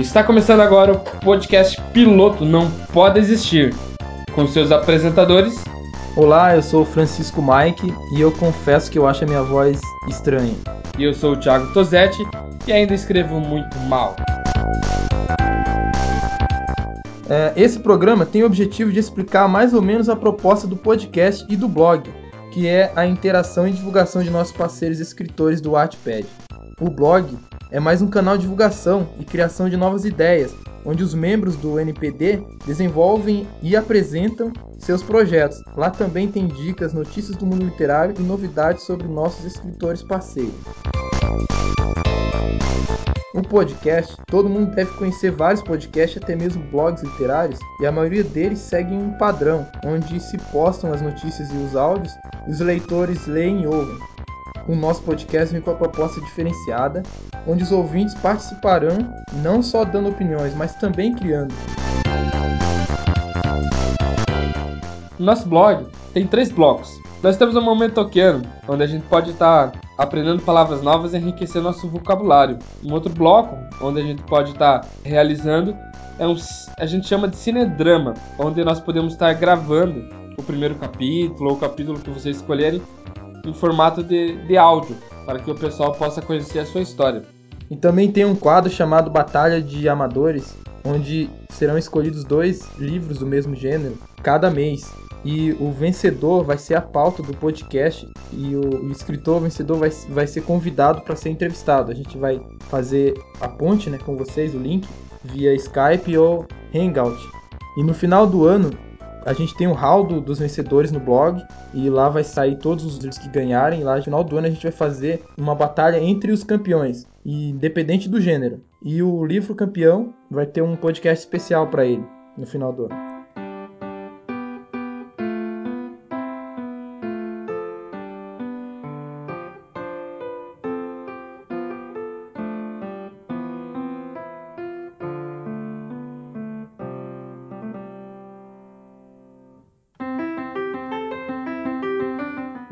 Está começando agora o podcast piloto Não Pode Existir, com seus apresentadores. Olá, eu sou o Francisco Mike e eu confesso que eu acho a minha voz estranha. E eu sou o Thiago Tosetti e ainda escrevo muito mal. É, esse programa tem o objetivo de explicar mais ou menos a proposta do podcast e do blog, que é a interação e divulgação de nossos parceiros escritores do Wattpad. O blog é mais um canal de divulgação e criação de novas ideias, onde os membros do NPD desenvolvem e apresentam seus projetos. Lá também tem dicas, notícias do mundo literário e novidades sobre nossos escritores parceiros. O podcast, todo mundo deve conhecer vários podcasts, até mesmo blogs literários, e a maioria deles seguem um padrão, onde se postam as notícias e os áudios, e os leitores leem e ouvem. O nosso podcast vem com a proposta diferenciada, onde os ouvintes participarão não só dando opiniões, mas também criando. Nosso blog tem três blocos. Nós temos o Momento Toquiano, onde a gente pode estar aprendendo palavras novas e enriquecer nosso vocabulário. Um outro bloco, onde a gente pode estar realizando, é um, a gente chama de cinedrama, onde nós podemos estar gravando o primeiro capítulo ou o capítulo que vocês escolherem em formato de, de áudio, para que o pessoal possa conhecer a sua história. E também tem um quadro chamado Batalha de Amadores, onde serão escolhidos dois livros do mesmo gênero cada mês. E o vencedor vai ser a pauta do podcast e o, escritor vencedor vai, vai ser convidado para ser entrevistado. A gente vai fazer a ponte né, com vocês, o link, via Skype ou Hangout. E no final do ano a gente tem o hall do, dos vencedores no blog e lá vai sair todos os livros que ganharem. Lá no final do ano a gente vai fazer uma batalha entre os campeões, independente do gênero. E o livro campeão vai ter um podcast especial para ele no final do ano.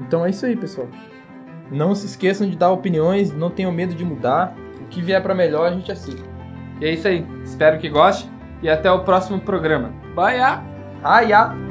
Então é isso aí, pessoal. Não se esqueçam de dar opiniões, não tenham medo de mudar. O que vier para melhor a gente aceita. E é isso aí. Espero que goste e até o próximo programa. Bye! Aia!